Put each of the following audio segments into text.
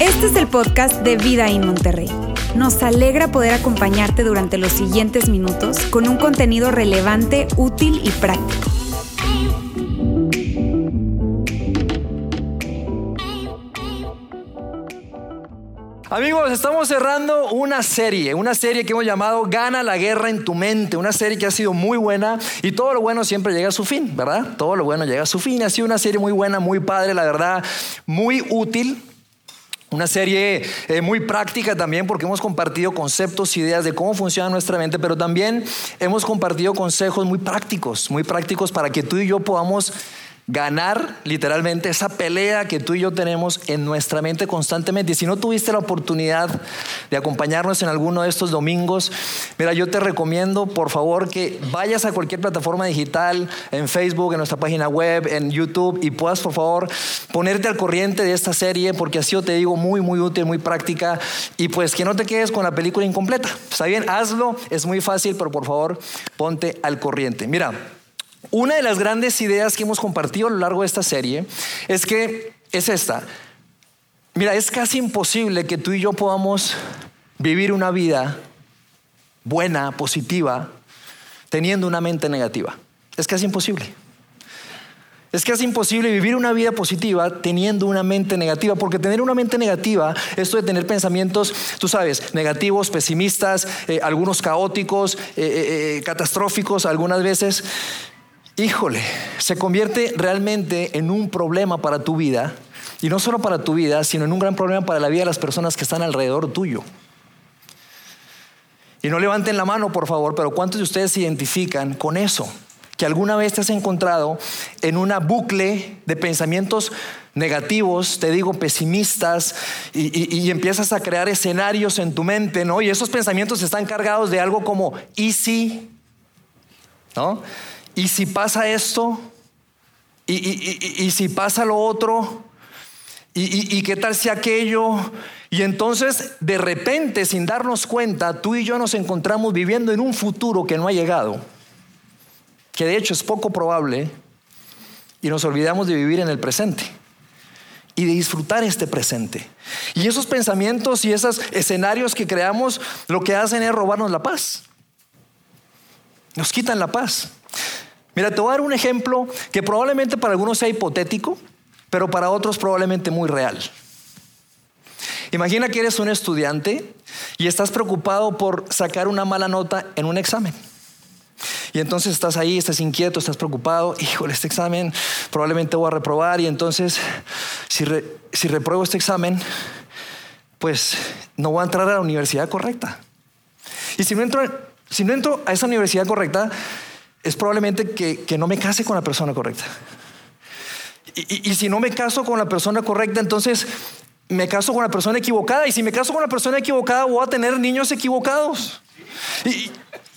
Este es el podcast de Vida en Monterrey. Nos alegra poder acompañarte durante los siguientes minutos con un contenido relevante, útil y práctico. Amigos, estamos cerrando una serie, una serie que hemos llamado Gana la guerra en tu mente, una serie que ha sido muy buena y todo lo bueno siempre llega a su fin, ¿verdad? Todo lo bueno llega a su fin. Ha sido una serie muy buena, muy padre, la verdad, muy útil. Una serie eh, muy práctica también porque hemos compartido conceptos, ideas de cómo funciona nuestra mente, pero también hemos compartido consejos muy prácticos, muy prácticos para que tú y yo podamos ganar literalmente esa pelea que tú y yo tenemos en nuestra mente constantemente. Y si no tuviste la oportunidad de acompañarnos en alguno de estos domingos, mira, yo te recomiendo por favor que vayas a cualquier plataforma digital, en Facebook, en nuestra página web, en YouTube, y puedas por favor ponerte al corriente de esta serie, porque así yo te digo, muy, muy útil, muy práctica, y pues que no te quedes con la película incompleta. Está bien, hazlo, es muy fácil, pero por favor ponte al corriente. Mira. Una de las grandes ideas que hemos compartido a lo largo de esta serie es que es esta. Mira, es casi imposible que tú y yo podamos vivir una vida buena, positiva, teniendo una mente negativa. Es casi imposible. Es casi imposible vivir una vida positiva teniendo una mente negativa, porque tener una mente negativa, esto de tener pensamientos, tú sabes, negativos, pesimistas, eh, algunos caóticos, eh, eh, catastróficos algunas veces, híjole, se convierte realmente en un problema para tu vida, y no solo para tu vida, sino en un gran problema para la vida de las personas que están alrededor tuyo. Y no levanten la mano, por favor, pero ¿cuántos de ustedes se identifican con eso? Que alguna vez te has encontrado en una bucle de pensamientos negativos, te digo, pesimistas, y, y, empiezas a crear escenarios en tu mente, ¿no? Y esos pensamientos están cargados de algo como, ¿y si? ¿No? ¿Y si pasa esto? ¿Y, si pasa lo otro? ¿Y, qué tal si aquello? Y entonces, de repente, sin darnos cuenta, tú y yo nos encontramos viviendo en un futuro que no ha llegado, que de hecho es poco probable, y nos olvidamos de vivir en el presente y de disfrutar este presente. Y esos pensamientos y esos escenarios que creamos lo que hacen es robarnos la paz. Nos quitan la paz. Mira, te voy a dar un ejemplo que probablemente para algunos sea hipotético, pero para otros probablemente muy real. Imagina que eres un estudiante y estás preocupado por sacar una mala nota en un examen. Y entonces estás ahí, estás inquieto, estás preocupado, híjole, este examen probablemente voy a reprobar y entonces si, si repruebo este examen, pues no voy a entrar a la universidad correcta. Y si no entro, si no entro a esa universidad correcta, es probablemente que, no me case con la persona correcta. Y, si no me caso con la persona correcta, entonces me caso con la persona equivocada. Y si me caso con la persona equivocada, voy a tener niños equivocados. Y,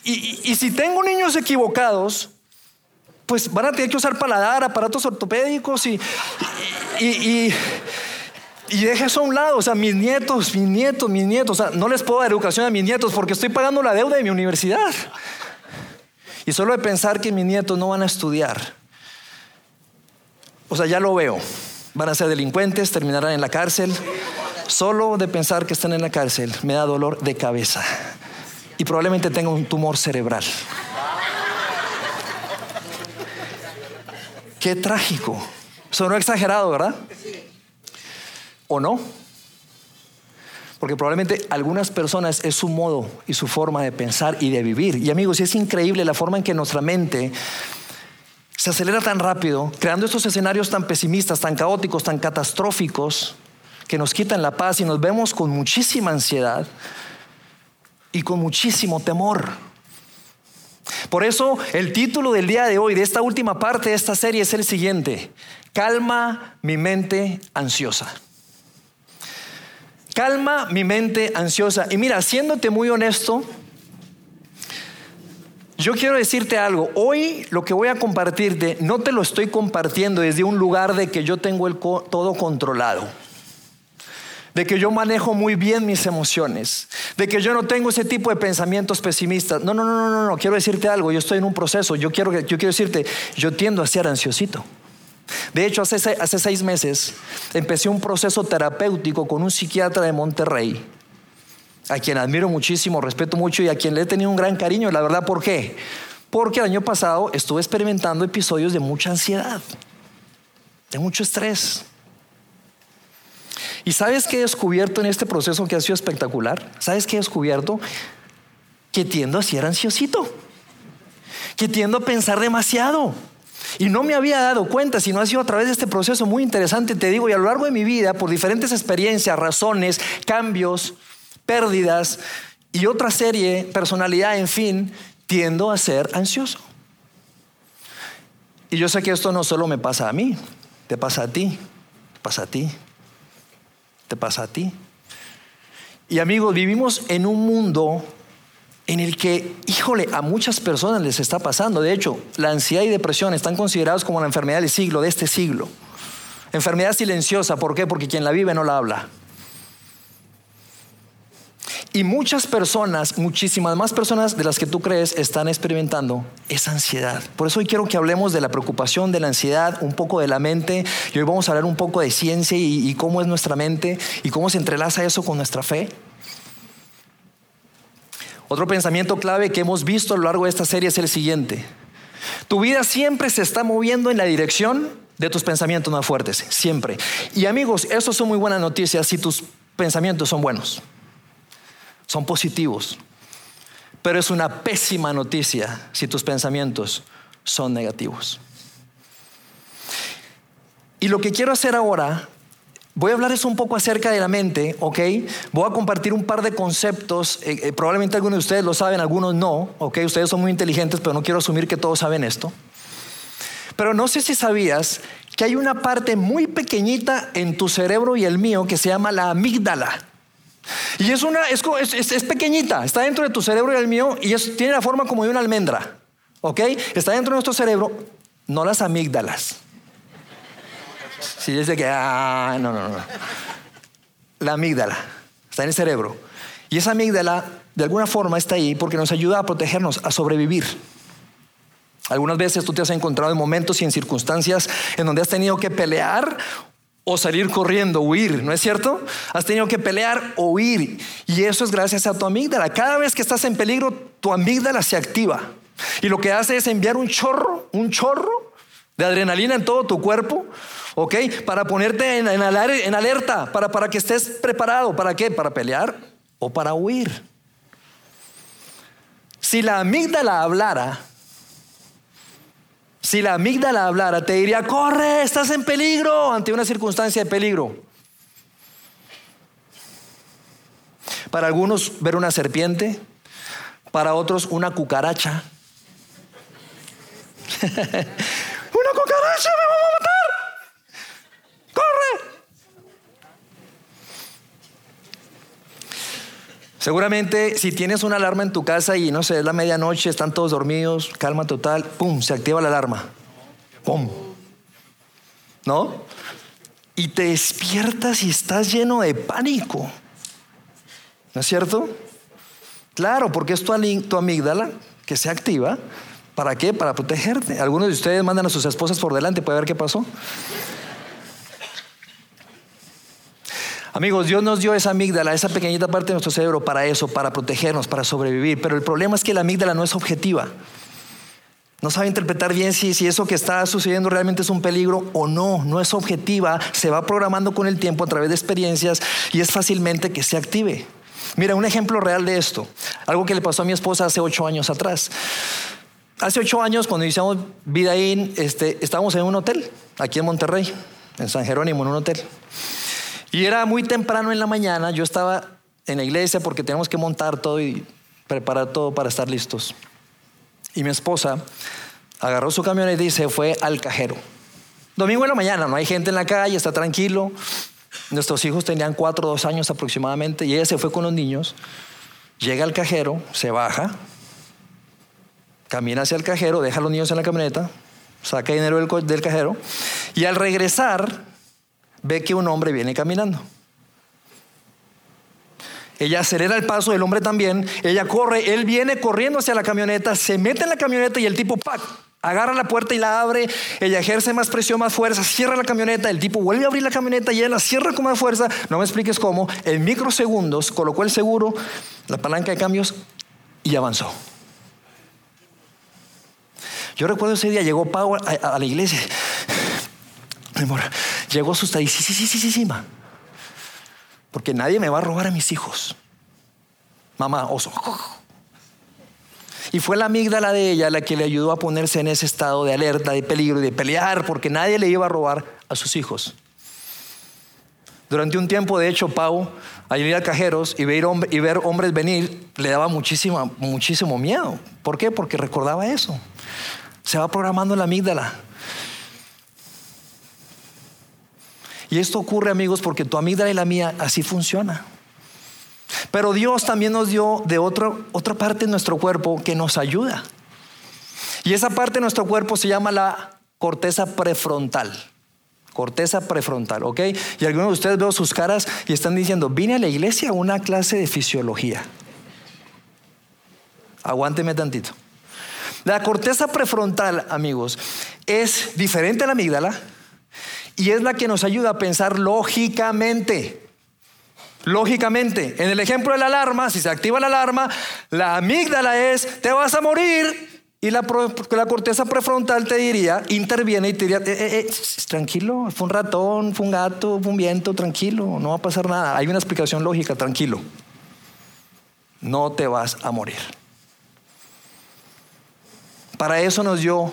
y si tengo niños equivocados, pues van a tener que usar paladar, aparatos ortopédicos y, y, y deje eso a un lado. O sea, mis nietos, mis nietos, mis nietos. O sea, no les puedo dar educación a mis nietos porque estoy pagando la deuda de mi universidad. Y solo de pensar que mis nietos no van a estudiar, o sea, ya lo veo. Van a ser delincuentes, terminarán en la cárcel. Solo de pensar que están en la cárcel me da dolor de cabeza. Y probablemente tenga un tumor cerebral. Qué trágico. Sonó exagerado, ¿verdad? ¿O no? Porque probablemente algunas personas es su modo y su forma de pensar y de vivir. Y amigos, es increíble la forma en que nuestra mente se acelera tan rápido, creando estos escenarios tan pesimistas, tan caóticos, tan catastróficos, que nos quitan la paz y nos vemos con muchísima ansiedad y con muchísimo temor. Por eso el título del día de hoy, de esta última parte de esta serie, es el siguiente. Calma mi mente ansiosa. Calma mi mente ansiosa. Y mira, siéndote muy honesto, yo quiero decirte algo. Hoy lo que voy a compartirte, no te lo estoy compartiendo desde un lugar de que yo tengo todo controlado. De que yo manejo muy bien mis emociones. De que yo no tengo ese tipo de pensamientos pesimistas. No, no, no, no, no. Quiero decirte algo. Yo estoy en un proceso. Yo quiero, yo quiero decirte, yo tiendo a ser ansiosito. De hecho, hace, hace seis meses empecé un proceso terapéutico con un psiquiatra de Monterrey, a quien admiro muchísimo, respeto mucho y a quien le he tenido un gran cariño. La verdad, ¿por qué? Porque el año pasado estuve experimentando episodios de mucha ansiedad, de mucho estrés. ¿Y sabes qué he descubierto en este proceso que ha sido espectacular? ¿Sabes qué he descubierto? Que tiendo a ser ansiosito, que tiendo a pensar demasiado. Y no me había dado cuenta, sino ha sido a través de este proceso muy interesante, te digo, y a lo largo de mi vida, por diferentes experiencias, razones, cambios, pérdidas y otra serie, personalidad, en fin, tiendo a ser ansioso. Y yo sé que esto no solo me pasa a mí, te pasa a ti, te pasa a ti, te pasa a ti. Y amigos, vivimos en un mundo en el que, híjole, a muchas personas les está pasando. De hecho, la ansiedad y depresión están considerados como la enfermedad del siglo, de este siglo. Enfermedad silenciosa, ¿por qué? Porque quien la vive no la habla. Y muchas personas, muchísimas más personas de las que tú crees, están experimentando esa ansiedad. Por eso hoy quiero que hablemos de la preocupación, de la ansiedad, un poco de la mente. Y hoy vamos a hablar un poco de ciencia y, y cómo es nuestra mente y cómo se entrelaza eso con nuestra fe. Otro pensamiento clave que hemos visto a lo largo de esta serie es el siguiente. Tu vida siempre se está moviendo en la dirección de tus pensamientos más fuertes, siempre. Y amigos, eso son muy buenas noticias si tus pensamientos son buenos son positivos. Pero es una pésima noticia si tus pensamientos son negativos. Y lo que quiero hacer ahora, voy a hablarles un poco acerca de la mente, ¿ok? Voy a compartir un par de conceptos, eh, eh, probablemente algunos de ustedes lo saben, algunos no, ¿ok? Ustedes son muy inteligentes, pero no quiero asumir que todos saben esto. Pero no sé si sabías que hay una parte muy pequeñita en tu cerebro y el mío que se llama la amígdala. Y es, una, es, es, pequeñita, está dentro de tu cerebro y el mío y tiene la forma como de una almendra. ¿Ok? Está dentro de nuestro cerebro, no las amígdalas. Si dice que, ah, no, no, no. La amígdala está en el cerebro. Y esa amígdala, de alguna forma, está ahí porque nos ayuda a protegernos, a sobrevivir. Algunas veces tú te has encontrado en momentos y en circunstancias en donde has tenido que pelear o salir corriendo, huir, ¿no es cierto? Has tenido que pelear o huir. Y eso es gracias a tu amígdala. Cada vez que estás en peligro, tu amígdala se activa. Y lo que hace es enviar un chorro, un chorro de adrenalina en todo tu cuerpo, ¿ok? Para ponerte en, alerta, para, para que estés preparado. ¿Para qué? Para pelear o para huir. Si la amígdala hablara, si la amígdala hablara, te diría, corre, estás en peligro ante una circunstancia de peligro. Para algunos ver una serpiente, para otros una cucaracha. me va a matar. Corre. Seguramente si tienes una alarma en tu casa y no sé, es la medianoche, están todos dormidos, calma total, ¡pum! Se activa la alarma. ¡Pum! ¿No? Y te despiertas y estás lleno de pánico. ¿No es cierto? Claro, porque es tu, tu amígdala que se activa. ¿Para qué? Para protegerte. Algunos de ustedes mandan a sus esposas por delante para ver qué pasó. Amigos, Dios nos dio esa amígdala, esa pequeñita parte de nuestro cerebro para eso, para protegernos, para sobrevivir. Pero el problema es que la amígdala no es objetiva. No sabe interpretar bien si, si eso que está sucediendo realmente es un peligro o no. No es objetiva. Se va programando con el tiempo a través de experiencias y es fácilmente que se active. Mira, un ejemplo real de esto. Algo que le pasó a mi esposa hace ocho años atrás. Hace ocho años, cuando iniciamos Vidaín, este, estábamos en un hotel, aquí en Monterrey, en San Jerónimo, en un hotel. Y era muy temprano en la mañana, yo estaba en la iglesia porque teníamos que montar todo y preparar todo para estar listos. Y mi esposa agarró su camioneta y se fue al cajero. Domingo en la mañana, no hay gente en la calle, está tranquilo. Nuestros hijos tenían cuatro o dos años aproximadamente y ella se fue con los niños. Llega al cajero, se baja, camina hacia el cajero, deja a los niños en la camioneta, saca dinero del, cajero y al regresar ve que un hombre viene caminando. Ella acelera el paso, el hombre también. Ella corre, él viene corriendo hacia la camioneta, se mete en la camioneta y el tipo ¡pac! Agarra la puerta y la abre, ella ejerce más presión, más fuerza, cierra la camioneta, el tipo vuelve a abrir la camioneta y ella la cierra con más fuerza, no me expliques cómo, en microsegundos colocó el seguro, la palanca de cambios y avanzó. Yo recuerdo ese día, llegó Pau a, la iglesia, mi amor, llegó asustadísima, porque nadie me va a robar a mis hijos. Mamá, oso. Y fue la amígdala de ella la que le ayudó a ponerse en ese estado de alerta, de peligro y de pelear, porque nadie le iba a robar a sus hijos. Durante un tiempo, de hecho, Pau, al ir a cajeros y ver, y ver hombres venir, le daba muchísimo, muchísimo miedo. ¿Por qué? Porque recordaba eso. Se va programando la amígdala. Y esto ocurre, amigos, porque tu amígdala y la mía así funciona. Pero Dios también nos dio de otra parte de nuestro cuerpo que nos ayuda. Y esa parte de nuestro cuerpo se llama la corteza prefrontal. Corteza prefrontal, ¿ok? Y algunos de ustedes veo sus caras y están diciendo, vine a la iglesia a una clase de fisiología. Aguánteme tantito. La corteza prefrontal, amigos, es diferente a la amígdala y es la que nos ayuda a pensar lógicamente. Lógicamente, en el ejemplo de la alarma, si se activa la alarma, la amígdala es, te vas a morir. Y la, la corteza prefrontal te diría, interviene y te diría, eh, eh, eh, tranquilo, fue un ratón, fue un gato, fue un viento, tranquilo, no va a pasar nada. Hay una explicación lógica, tranquilo. No te vas a morir. Para eso nos dio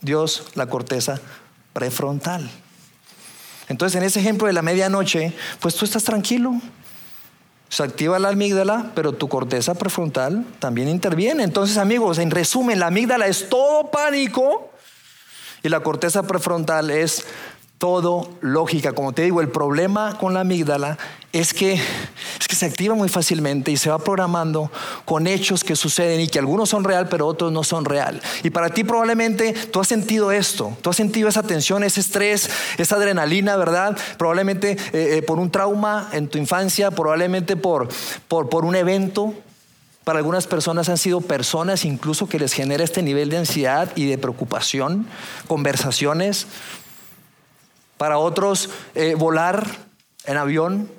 Dios la corteza prefrontal. Entonces, en ese ejemplo de la medianoche, pues tú estás tranquilo, se activa la amígdala, pero tu corteza prefrontal también interviene. Entonces, amigos, en resumen, la amígdala es todo pánico y la corteza prefrontal es todo lógica. Como te digo, el problema con la amígdala es que, es que se activa muy fácilmente y se va programando con hechos que suceden y que algunos son real, pero otros no son real. Y para ti probablemente tú has sentido esto, tú has sentido esa tensión, ese estrés, esa adrenalina, ¿verdad? Probablemente eh, eh, por un trauma en tu infancia, probablemente por, por, por un evento para algunas personas han sido personas incluso que les genera este nivel de ansiedad y de preocupación, conversaciones, para otros, eh, volar en avión.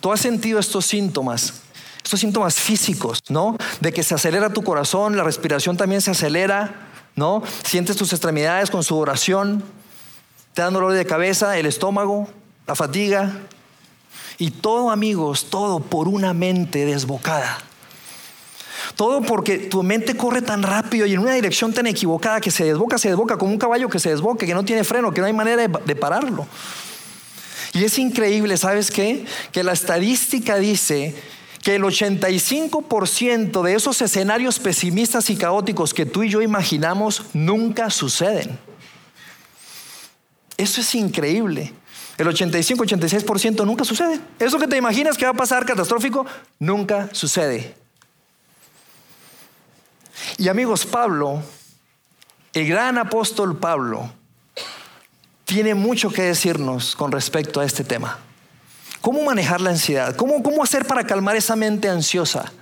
Tú has sentido estos síntomas, estos síntomas físicos, ¿no? De que se acelera tu corazón, la respiración también se acelera, ¿no? Sientes tus extremidades con sudoración, te dan dolor de cabeza, el estómago, la fatiga. Y todo, amigos, todo por una mente desbocada. Todo porque tu mente corre tan rápido y en una dirección tan equivocada que se desboca, se desboca como un caballo que se desboque, que no tiene freno, que no hay manera de, pararlo. Y es increíble, ¿sabes qué? Que la estadística dice que el 85% de esos escenarios pesimistas y caóticos que tú y yo imaginamos nunca suceden. Eso es increíble. El 85-86% nunca sucede. Eso que te imaginas que va a pasar catastrófico, nunca sucede. Y amigos, Pablo, el gran apóstol Pablo, tiene mucho que decirnos con respecto a este tema. ¿Cómo manejar la ansiedad? ¿Cómo, cómo hacer para calmar esa mente ansiosa?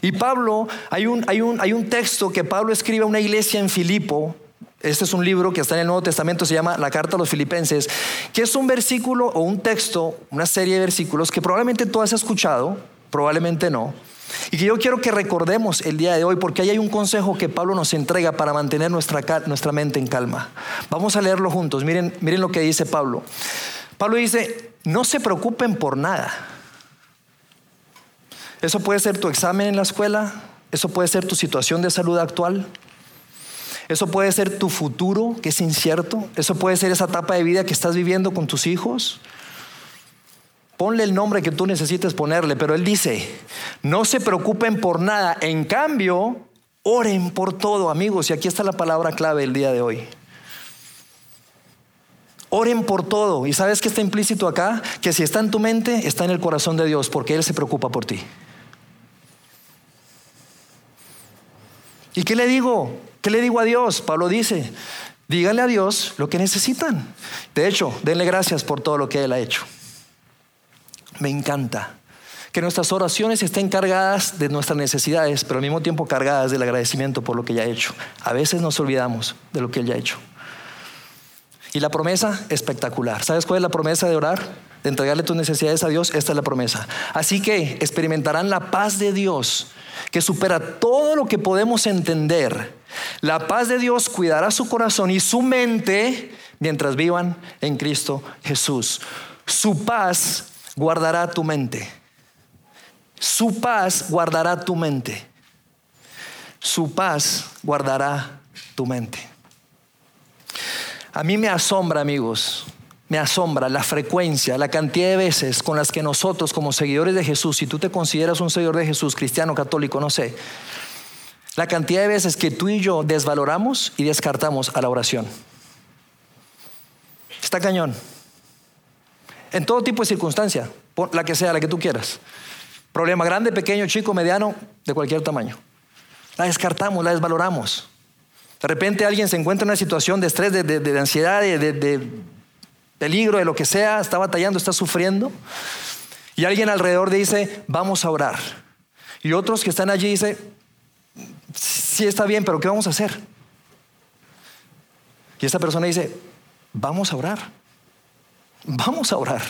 Y Pablo, hay un, hay, un, hay un texto que Pablo escribe a una iglesia en Filipo. Este es un libro que está en el Nuevo Testamento, se llama La Carta a los Filipenses, que es un versículo o un texto, una serie de versículos que probablemente tú has escuchado, probablemente no, y que yo quiero que recordemos el día de hoy, porque ahí hay un consejo que Pablo nos entrega para mantener nuestra, nuestra mente en calma. Vamos a leerlo juntos. Miren, miren lo que dice Pablo. Pablo dice, no se preocupen por nada. Eso puede ser tu examen en la escuela, eso puede ser tu situación de salud actual, eso puede ser tu futuro que es incierto, eso puede ser esa etapa de vida que estás viviendo con tus hijos, Ponle el nombre que tú necesites ponerle, pero él dice, no se preocupen por nada, en cambio, oren por todo, amigos, y aquí está la palabra clave el día de hoy. Oren por todo. ¿Y sabes qué está implícito acá? Que si está en tu mente, está en el corazón de Dios, porque Él se preocupa por ti. ¿Y qué le digo? ¿Qué le digo a Dios? Pablo dice, díganle a Dios lo que necesitan. De hecho, denle gracias por todo lo que Él ha hecho. Me encanta que nuestras oraciones estén cargadas de nuestras necesidades, pero al mismo tiempo cargadas del agradecimiento por lo que ya ha hecho. A veces nos olvidamos de lo que Él ya ha hecho. Y la promesa, espectacular. ¿Sabes cuál es la promesa de orar? De entregarle tus necesidades a Dios. Esta es la promesa. Así que experimentarán la paz de Dios que supera todo lo que podemos entender. La paz de Dios cuidará su corazón y su mente mientras vivan en Cristo Jesús. Su paz guardará tu mente. Su paz guardará tu mente. Su paz guardará tu mente. A mí me asombra, amigos, me asombra la frecuencia, la cantidad de veces con las que nosotros como seguidores de Jesús, si tú te consideras un seguidor de Jesús, cristiano, católico, no sé, la cantidad de veces que tú y yo desvaloramos y descartamos a la oración. Está cañón. En todo tipo de circunstancia, la que sea, la que tú quieras. Problema grande, pequeño, chico, mediano, de cualquier tamaño. La descartamos, la desvaloramos. De repente alguien se encuentra en una situación de estrés, de, ansiedad, de, peligro, de lo que sea, está batallando, está sufriendo. Y alguien alrededor dice, vamos a orar. Y otros que están allí dicen, sí está bien, pero ¿qué vamos a hacer? Y esta persona dice, vamos a orar. Vamos a orar.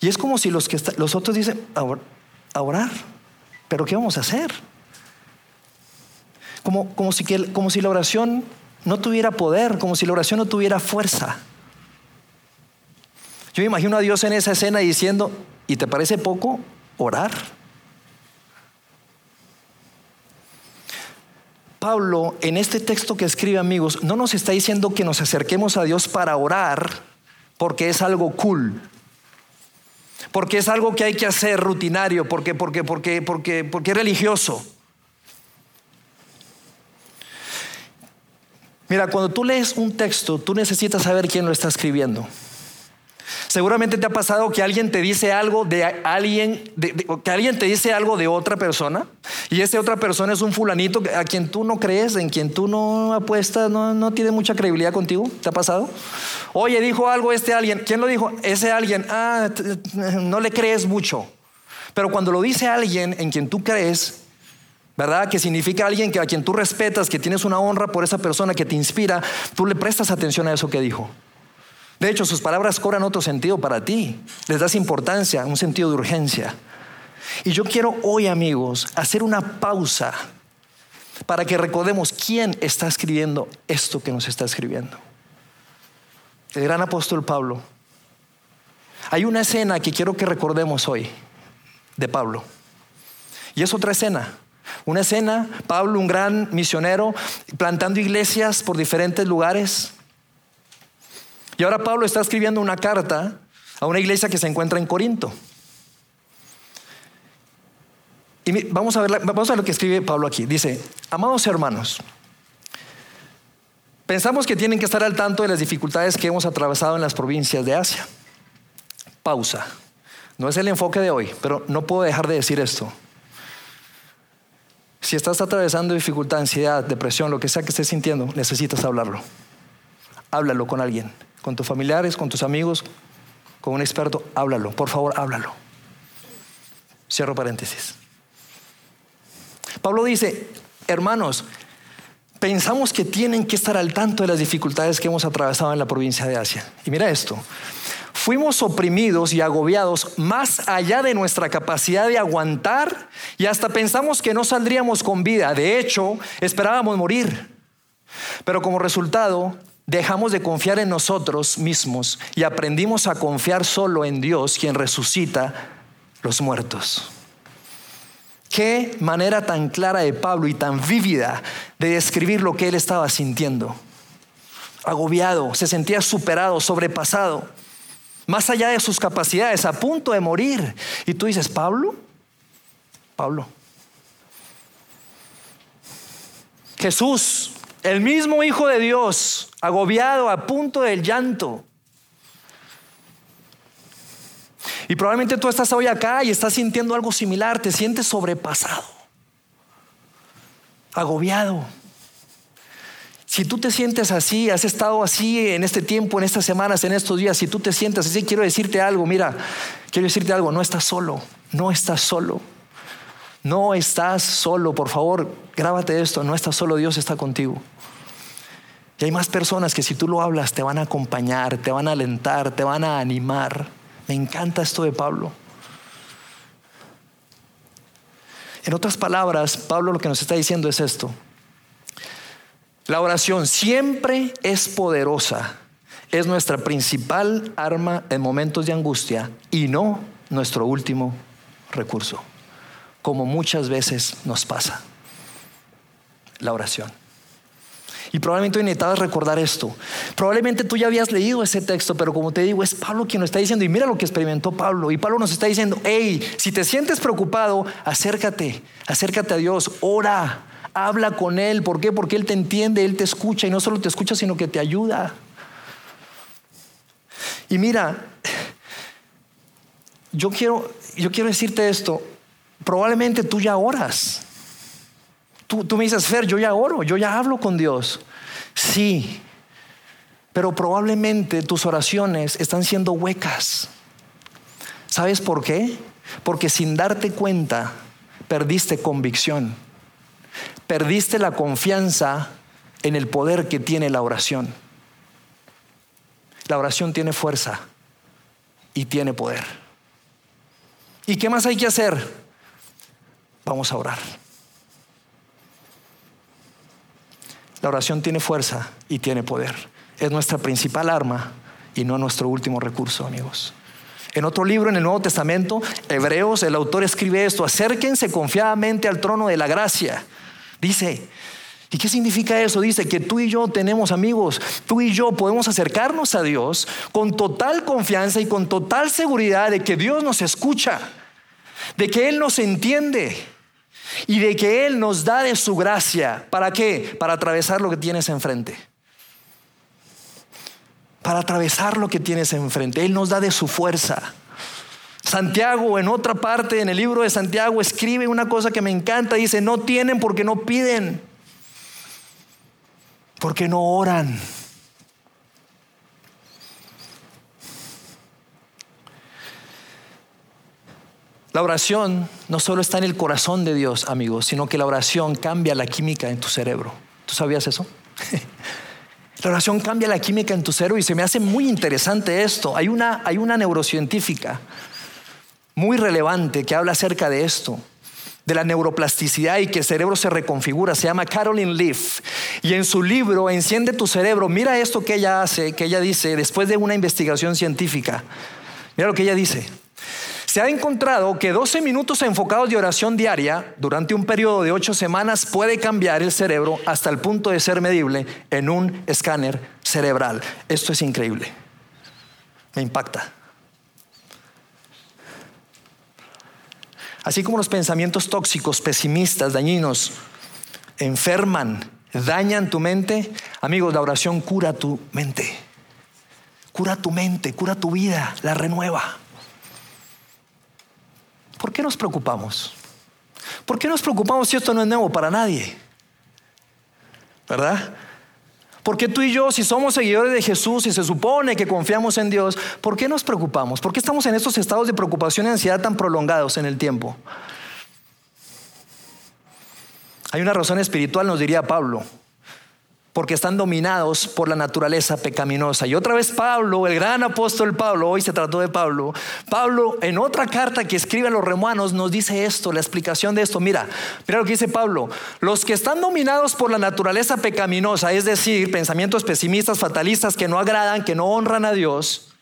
Y es como si los, que los otros dicen, a orar. Pero ¿qué vamos a hacer? Como, como, si como si la oración no tuviera poder, como si la oración no tuviera fuerza. Yo me imagino a Dios en esa escena diciendo, ¿y te parece poco orar? Pablo, en este texto que escribe amigos, no nos está diciendo que nos acerquemos a Dios para orar porque es algo cool, porque es algo que hay que hacer rutinario, porque, porque, porque, porque, porque es religioso. Mira, cuando tú lees un texto, tú necesitas saber quién lo está escribiendo. Seguramente te ha pasado que alguien te dice algo de alguien, que alguien te dice algo de otra persona y esa otra persona es un fulanito a quien tú no crees, en quien tú no apuestas, no, no tiene mucha credibilidad contigo. ¿Te ha pasado? Oye, dijo algo este alguien. ¿Quién lo dijo? Ese alguien. Ah, no le crees mucho. Pero cuando lo dice alguien en quien tú crees, ¿verdad? Que significa alguien que a quien tú respetas, que tienes una honra por esa persona que te inspira, tú le prestas atención a eso que dijo. De hecho, sus palabras cobran otro sentido para ti. Les das importancia, un sentido de urgencia. Y yo quiero hoy, amigos, hacer una pausa para que recordemos quién está escribiendo esto que nos está escribiendo. El gran apóstol Pablo. Hay una escena que quiero que recordemos hoy de Pablo. Y es otra escena. Una escena, Pablo, un gran misionero, plantando iglesias por diferentes lugares. Y ahora Pablo está escribiendo una carta a una iglesia que se encuentra en Corinto. Y vamos a, ver, vamos a lo que escribe Pablo aquí. Dice, amados hermanos, pensamos que tienen que estar al tanto de las dificultades que hemos atravesado en las provincias de Asia. Pausa. No es el enfoque de hoy, pero no puedo dejar de decir esto. Si estás atravesando dificultad, ansiedad, depresión, lo que sea que estés sintiendo, necesitas hablarlo. Háblalo con alguien, con tus familiares, con tus amigos, con un experto, háblalo. Por favor, háblalo. Cierro paréntesis. Pablo dice, hermanos, pensamos que tienen que estar al tanto de las dificultades que hemos atravesado en la provincia de Asia. Y mira esto, fuimos oprimidos y agobiados más allá de nuestra capacidad de aguantar y hasta pensamos que no saldríamos con vida. De hecho, esperábamos morir. Pero como resultado, dejamos de confiar en nosotros mismos y aprendimos a confiar solo en Dios, quien resucita los muertos. Qué manera tan clara de Pablo y tan vívida de describir lo que él estaba sintiendo. Agobiado, se sentía superado, sobrepasado más allá de sus capacidades, a punto de morir. Y tú dices, Pablo, Pablo. Jesús, el mismo Hijo de Dios, agobiado, a punto del llanto. Y probablemente tú estás hoy acá y estás sintiendo algo similar, te sientes sobrepasado, agobiado. Si tú te sientes así, has estado así en este tiempo, en estas semanas, en estos días, si tú te sientes así, quiero decirte algo, mira, quiero decirte algo, no estás solo, no estás solo. No estás solo, por favor, grábate esto, no estás solo, Dios está contigo. Y hay más personas que si tú lo hablas te van a acompañar, te van a alentar, te van a animar. Me encanta esto de Pablo. En otras palabras, Pablo lo que nos está diciendo es esto. La oración siempre es poderosa, es nuestra principal arma en momentos de angustia y no nuestro último recurso como muchas veces nos pasa. La oración. Y probablemente hoy necesitabas recordar esto. Probablemente tú ya habías leído ese texto, pero como te digo, es Pablo quien lo está diciendo. Y mira lo que experimentó Pablo. Y Pablo nos está diciendo, hey, si te sientes preocupado, acércate, acércate a Dios, ora, habla con Él. ¿Por qué? Porque Él te entiende, Él te escucha y no solo te escucha, sino que te ayuda. Y mira, yo quiero, yo quiero decirte esto probablemente tú ya oras. Tú, me dices, Fer, yo ya oro, yo ya hablo con Dios. Sí, pero probablemente tus oraciones están siendo huecas. ¿Sabes por qué? Porque sin darte cuenta perdiste convicción, perdiste la confianza en el poder que tiene la oración. La oración tiene fuerza y tiene poder. ¿Y qué más hay que hacer? Vamos a orar. La oración tiene fuerza y tiene poder. Es nuestra principal arma y no nuestro último recurso, amigos. En otro libro, en el Nuevo Testamento, Hebreos, el autor escribe esto, acérquense confiadamente al trono de la gracia. Dice, ¿y qué significa eso? Dice que tú y yo tenemos amigos, tú y yo podemos acercarnos a Dios con total confianza y con total seguridad de que Dios nos escucha, de que Él nos entiende y de que Él nos da de su gracia. ¿Para qué? Para atravesar lo que tienes enfrente. Para atravesar lo que tienes enfrente. Él nos da de su fuerza. Santiago en otra parte, en el libro de Santiago, escribe una cosa que me encanta. Dice, no tienen porque no piden. Porque no oran. La oración no solo está en el corazón de Dios, amigos, sino que la oración cambia la química en tu cerebro. ¿Tú sabías eso? la oración cambia la química en tu cerebro y se me hace muy interesante esto. Hay una, hay una neurocientífica muy relevante que habla acerca de esto de la neuroplasticidad y que el cerebro se reconfigura. Se llama Carolyn Leaf. Y en su libro, Enciende tu cerebro, mira esto que ella hace, que ella dice después de una investigación científica. Mira lo que ella dice. Se ha encontrado que 12 minutos enfocados de oración diaria durante un periodo de 8 semanas puede cambiar el cerebro hasta el punto de ser medible en un escáner cerebral. Esto es increíble. Me impacta. Así como los pensamientos tóxicos, pesimistas, dañinos, enferman, dañan tu mente, amigos, la oración cura tu mente. Cura tu mente, cura tu vida, la renueva. ¿Por qué nos preocupamos? ¿Por qué nos preocupamos si esto no es nuevo para nadie? ¿Verdad? Porque tú y yo, si somos seguidores de Jesús y se supone que confiamos en Dios, ¿por qué nos preocupamos? ¿Por qué estamos en estos estados de preocupación y ansiedad tan prolongados en el tiempo? Hay una razón espiritual, nos diría Pablo porque están dominados por la naturaleza pecaminosa. Y otra vez Pablo, el gran apóstol Pablo, hoy se trató de Pablo, Pablo en otra carta que escribe a los romanos nos dice esto, la explicación de esto. Mira, mira lo que dice Pablo, los que están dominados por la naturaleza pecaminosa, es decir, pensamientos pesimistas, fatalistas que no agradan, que no honran a Dios,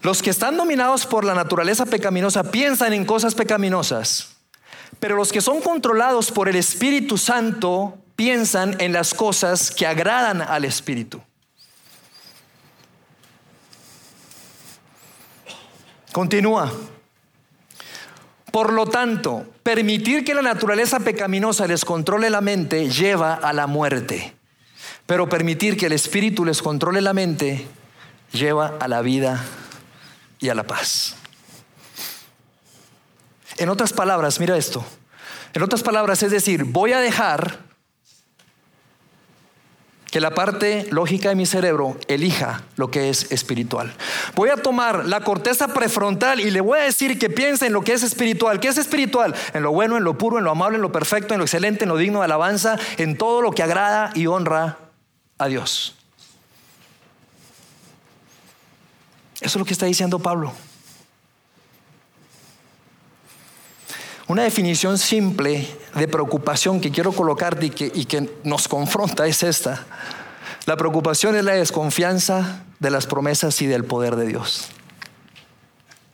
los que están dominados por la naturaleza pecaminosa piensan en cosas pecaminosas, pero los que son controlados por el Espíritu Santo piensan en las cosas que agradan al Espíritu. Continúa. Por lo tanto, permitir que la naturaleza pecaminosa les controle la mente lleva a la muerte, pero permitir que el Espíritu les controle la mente lleva a la vida y a la paz. En otras palabras, mira esto. En otras palabras, es decir, voy a dejar que la parte lógica de mi cerebro elija lo que es espiritual. Voy a tomar la corteza prefrontal y le voy a decir que piense en lo que es espiritual. ¿Qué es espiritual? En lo bueno, en lo puro, en lo amable, en lo perfecto, en lo excelente, en lo digno de alabanza, en todo lo que agrada y honra a Dios. Eso es lo que está diciendo Pablo. Una definición simple de preocupación que quiero colocarte y que, y que nos confronta es esta. La preocupación es la desconfianza de las promesas y del poder de Dios.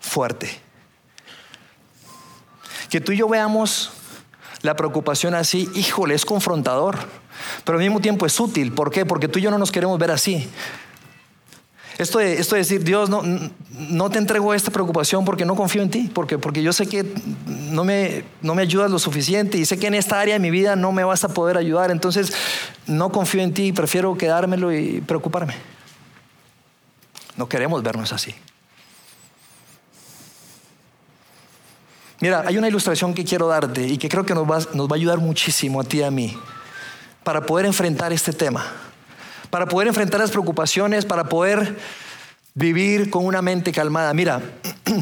Fuerte. Que tú y yo veamos la preocupación así, híjole, es confrontador, pero al mismo tiempo es útil. ¿Por qué? Porque tú y yo no nos queremos ver así. Esto de, esto decir, Dios, no, no te entrego esta preocupación porque no confío en ti, porque, porque yo sé que no me, no me ayudas lo suficiente y sé que en esta área de mi vida no me vas a poder ayudar, entonces no confío en ti y prefiero quedármelo y preocuparme. No queremos vernos así. Mira, hay una ilustración que quiero darte y que creo que nos va, nos va a ayudar muchísimo a ti y a mí para poder enfrentar este tema para poder enfrentar las preocupaciones, para poder vivir con una mente calmada. Mira,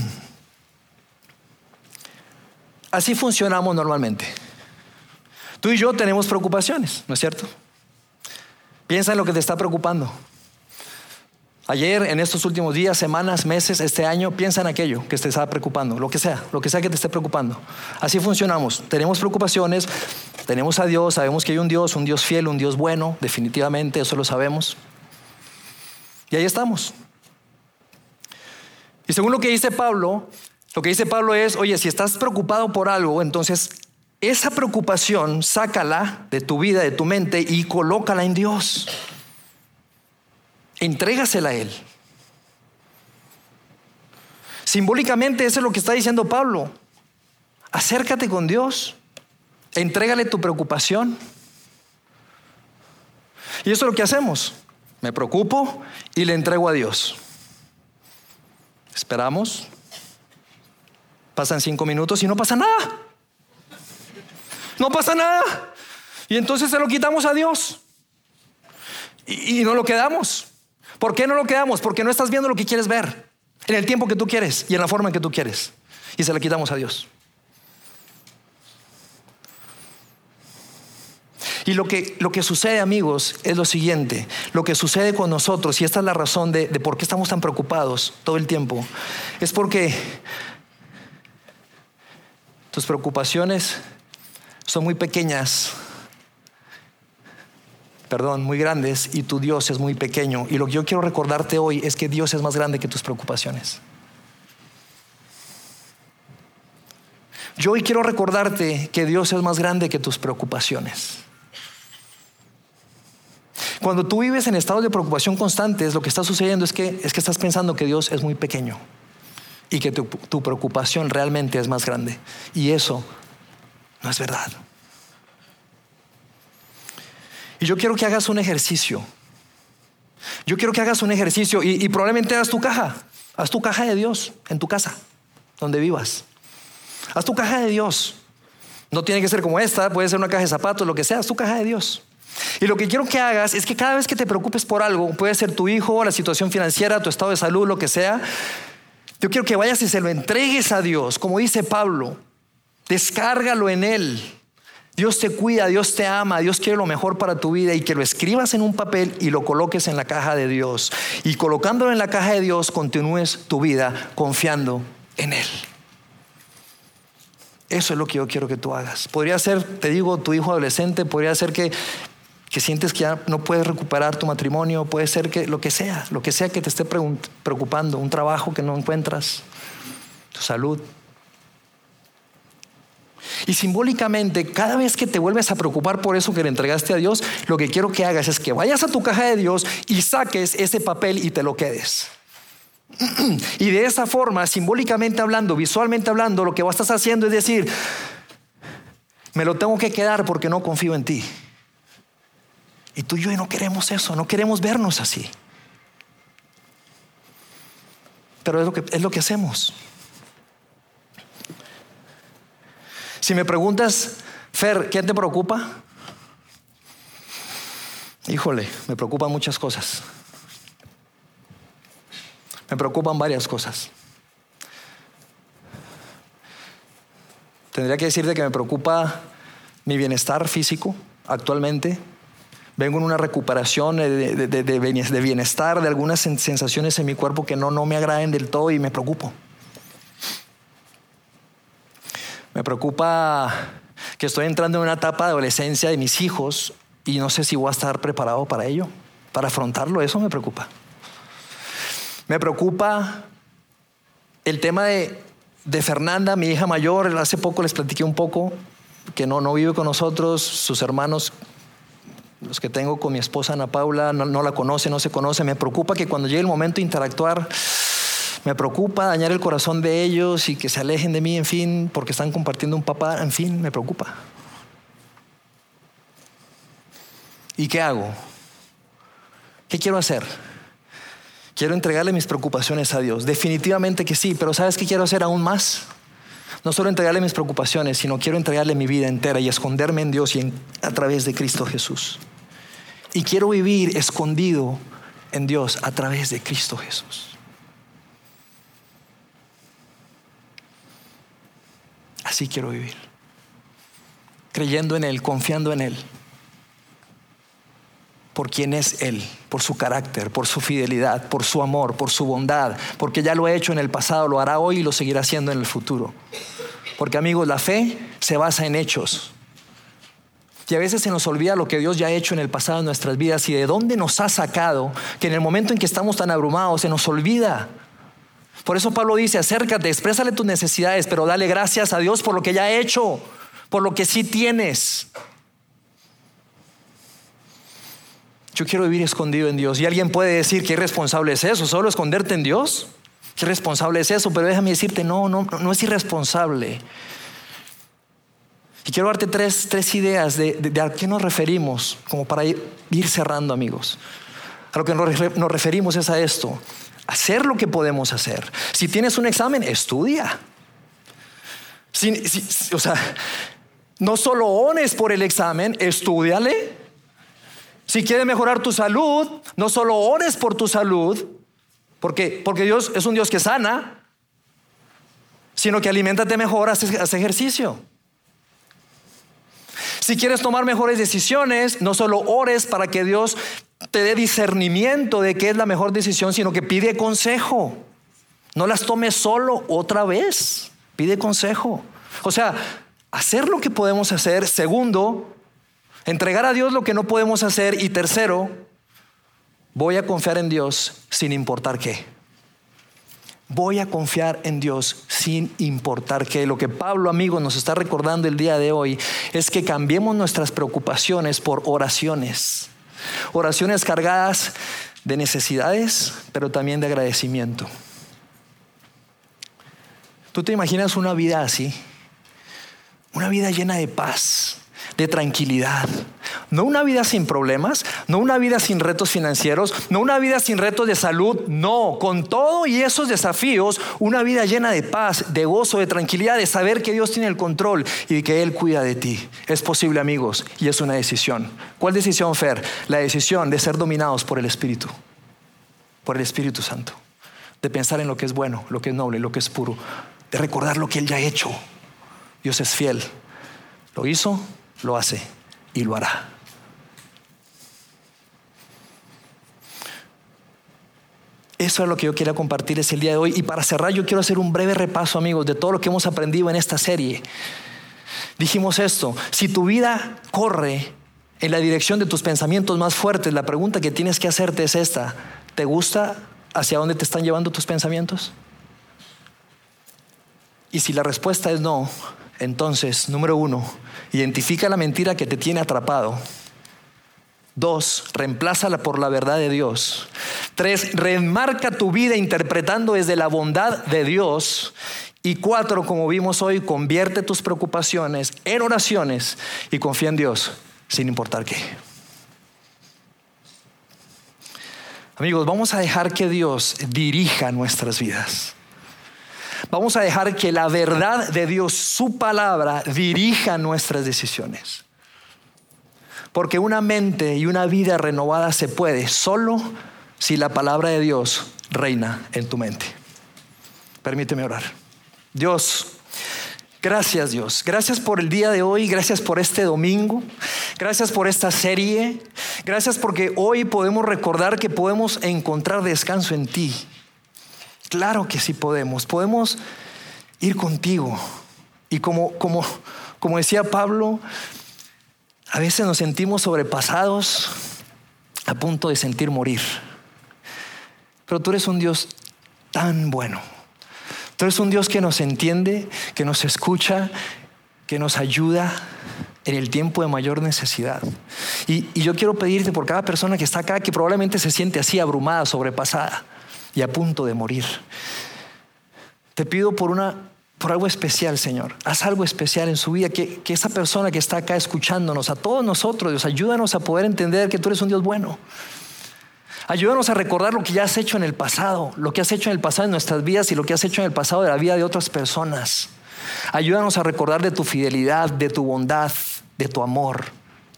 así funcionamos normalmente. Tú y yo tenemos preocupaciones, ¿no es cierto? Piensa en lo que te está preocupando. Ayer, en estos últimos días, semanas, meses, este año, piensa en aquello que te está preocupando, lo que sea, lo que sea que te esté preocupando. Así funcionamos. Tenemos preocupaciones, tenemos a Dios, sabemos que hay un Dios, un Dios fiel, un Dios bueno, definitivamente, eso lo sabemos. Y ahí estamos. Y según lo que dice Pablo, lo que dice Pablo es, oye, si estás preocupado por algo, entonces esa preocupación sácala de tu vida, de tu mente y colócala en Dios. Entrégasela a Él. Simbólicamente eso es lo que está diciendo Pablo. Acércate con Dios. Entrégale tu preocupación. Y eso es lo que hacemos. Me preocupo y le entrego a Dios. Esperamos. Pasan cinco minutos y no pasa nada. No pasa nada. Y entonces se lo quitamos a Dios. Y, no lo quedamos. ¿Por qué no lo quedamos? Porque no estás viendo lo que quieres ver en el tiempo que tú quieres y en la forma en que tú quieres. Y se la quitamos a Dios. Y lo que, lo que sucede, amigos, es lo siguiente. Lo que sucede con nosotros, y esta es la razón de, de por qué estamos tan preocupados todo el tiempo, es porque tus preocupaciones son muy pequeñas perdón, muy grandes y tu Dios es muy pequeño. Y lo que yo quiero recordarte hoy es que Dios es más grande que tus preocupaciones. Yo hoy quiero recordarte que Dios es más grande que tus preocupaciones. Cuando tú vives en estados de preocupación constantes, lo que está sucediendo es que, es que estás pensando que Dios es muy pequeño y que tu, tu preocupación realmente es más grande. Y eso no es verdad. Y yo quiero que hagas un ejercicio. Yo quiero que hagas un ejercicio y, probablemente hagas tu caja. Haz tu caja de Dios en tu casa, donde vivas. Haz tu caja de Dios. No tiene que ser como esta, puede ser una caja de zapatos, lo que sea, haz tu caja de Dios. Y lo que quiero que hagas es que cada vez que te preocupes por algo, puede ser tu hijo, la situación financiera, tu estado de salud, lo que sea, yo quiero que vayas y se lo entregues a Dios, como dice Pablo, descárgalo en Él. Dios te cuida, Dios te ama, Dios quiere lo mejor para tu vida y que lo escribas en un papel y lo coloques en la caja de Dios. Y colocándolo en la caja de Dios, continúes tu vida confiando en Él. Eso es lo que yo quiero que tú hagas. Podría ser, te digo, tu hijo adolescente, podría ser que, que sientes que ya no puedes recuperar tu matrimonio, puede ser que lo que sea, lo que sea que te esté preocupando, un trabajo que no encuentras, tu salud, y simbólicamente, cada vez que te vuelves a preocupar por eso que le entregaste a Dios, lo que quiero que hagas es que vayas a tu caja de Dios y saques ese papel y te lo quedes. Y de esa forma, simbólicamente hablando, visualmente hablando, lo que vas a haciendo es decir, me lo tengo que quedar porque no confío en ti. Y tú y yo no queremos eso, no queremos vernos así. Pero es lo que, es lo que hacemos. Si me preguntas, Fer, ¿qué te preocupa? Híjole, me preocupan muchas cosas. Me preocupan varias cosas. Tendría que decirte que me preocupa mi bienestar físico actualmente. Vengo en una recuperación de, bienestar, de algunas sensaciones en mi cuerpo que no, no me agraden del todo y me preocupo. Me preocupa que estoy entrando en una etapa de adolescencia de mis hijos y no sé si voy a estar preparado para ello, para afrontarlo. Eso me preocupa. Me preocupa el tema de, Fernanda, mi hija mayor. Hace poco les platiqué un poco que no, no vive con nosotros, sus hermanos los que tengo con mi esposa Ana Paula no, la conocen, no se conocen. Me preocupa que cuando llegue el momento de interactuar, me preocupa dañar el corazón de ellos y que se alejen de mí, en fin, porque están compartiendo un papá, en fin, me preocupa. ¿Y qué hago? ¿Qué quiero hacer? Quiero entregarle mis preocupaciones a Dios. Definitivamente que sí, pero ¿sabes qué quiero hacer aún más? No solo entregarle mis preocupaciones, sino quiero entregarle mi vida entera y esconderme en Dios y a través de Cristo Jesús. Y quiero vivir escondido en Dios a través de Cristo Jesús. Así quiero vivir. Creyendo en Él, confiando en Él por quién es Él, por su carácter, por su fidelidad, por su amor, por su bondad, porque ya lo ha hecho en el pasado, lo hará hoy y lo seguirá haciendo en el futuro. Porque amigos, la fe se basa en hechos. Y a veces se nos olvida lo que Dios ya ha hecho en el pasado en nuestras vidas y de dónde nos ha sacado, que en el momento en que estamos tan abrumados se nos olvida. Por eso Pablo dice, acércate, exprésale tus necesidades, pero dale gracias a Dios por lo que ya ha hecho, por lo que sí tienes. Yo quiero vivir escondido en Dios. Y alguien puede decir que irresponsable es eso, solo esconderte en Dios. Qué irresponsable es eso, pero déjame decirte, no, no, no es irresponsable. Y quiero darte tres, tres ideas de, a qué nos referimos, como para ir, cerrando, amigos. A lo que nos referimos es a esto, hacer lo que podemos hacer. Si tienes un examen, estudia. o sea, no solo ones por el examen, estudiale si quieres mejorar tu salud, no solo ores por tu salud, porque, porque Dios es un Dios que sana, sino que alimentate mejor, haz, ejercicio. Si quieres tomar mejores decisiones, no solo ores para que Dios te dé discernimiento de qué es la mejor decisión, sino que pide consejo. No las tomes solo otra vez, pide consejo. O sea, hacer lo que podemos hacer. Segundo, Entregar a Dios lo que no podemos hacer. Y tercero, voy a confiar en Dios sin importar qué. Voy a confiar en Dios sin importar qué. Lo que Pablo, amigo, nos está recordando el día de hoy es que cambiemos nuestras preocupaciones por oraciones. Oraciones cargadas de necesidades, pero también de agradecimiento. ¿Tú te imaginas una vida así? Una vida llena de paz, de tranquilidad. No una vida sin problemas, no una vida sin retos financieros, no una vida sin retos de salud, no, con todo y esos desafíos, una vida llena de paz, de gozo, de tranquilidad, de saber que Dios tiene el control y que Él cuida de ti. Es posible, amigos, y es una decisión. ¿Cuál decisión, Fer? La decisión de ser dominados por el Espíritu, por el Espíritu Santo, de pensar en lo que es bueno, lo que es noble, lo que es puro, de recordar lo que Él ya ha hecho. Dios es fiel. Lo hizo, lo hace y lo hará. Eso es lo que yo quiero compartir el día de hoy. Y para cerrar, yo quiero hacer un breve repaso, amigos, de todo lo que hemos aprendido en esta serie. Dijimos esto, si tu vida corre en la dirección de tus pensamientos más fuertes, la pregunta que tienes que hacerte es esta. ¿Te gusta hacia dónde te están llevando tus pensamientos? Y si la respuesta es no, entonces, número uno, identifica la mentira que te tiene atrapado. Dos, reemplázala por la verdad de Dios. Tres, remarca tu vida interpretando desde la bondad de Dios. Y cuatro, como vimos hoy, convierte tus preocupaciones en oraciones y confía en Dios sin importar qué. Amigos, vamos a dejar que Dios dirija nuestras vidas. Vamos a dejar que la verdad de Dios, su palabra, dirija nuestras decisiones. Porque una mente y una vida renovada se puede solo si la palabra de Dios reina en tu mente. Permíteme orar. Dios, Gracias Dios, gracias por el día de hoy, gracias por este domingo, gracias por esta serie, gracias porque hoy podemos recordar que podemos encontrar descanso en ti. Claro que sí podemos, podemos ir contigo. Y como, como, como decía Pablo, a veces nos sentimos sobrepasados a punto de sentir morir. Pero tú eres un Dios tan bueno Tú eres un Dios que nos entiende, que nos escucha, que nos ayuda en el tiempo de mayor necesidad. Y, yo quiero pedirte por cada persona que está acá, que probablemente se siente así abrumada, sobrepasada y a punto de morir. Te pido por una por algo especial, Señor. Haz algo especial en su vida, que, que esa persona que está acá escuchándonos, a todos nosotros, Dios, ayúdanos a poder entender que tú eres un Dios bueno, Ayúdanos a recordar lo que ya has hecho en el pasado, lo que has hecho en el pasado en nuestras vidas y lo que has hecho en el pasado de la vida de otras personas. Ayúdanos a recordar de tu fidelidad, de tu bondad, de tu amor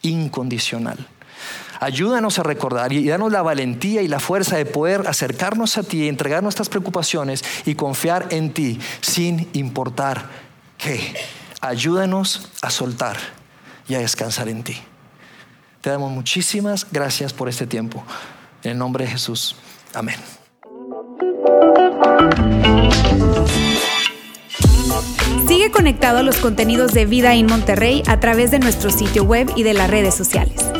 incondicional. Ayúdanos a recordar y danos la valentía y la fuerza de poder acercarnos a ti, entregar nuestras preocupaciones y confiar en ti sin importar qué. Ayúdanos a soltar y a descansar en ti. Te damos muchísimas gracias por este tiempo. En el nombre de Jesús. Amén. Sigue conectado a los contenidos de Vida en Monterrey a través de nuestro sitio web y de las redes sociales.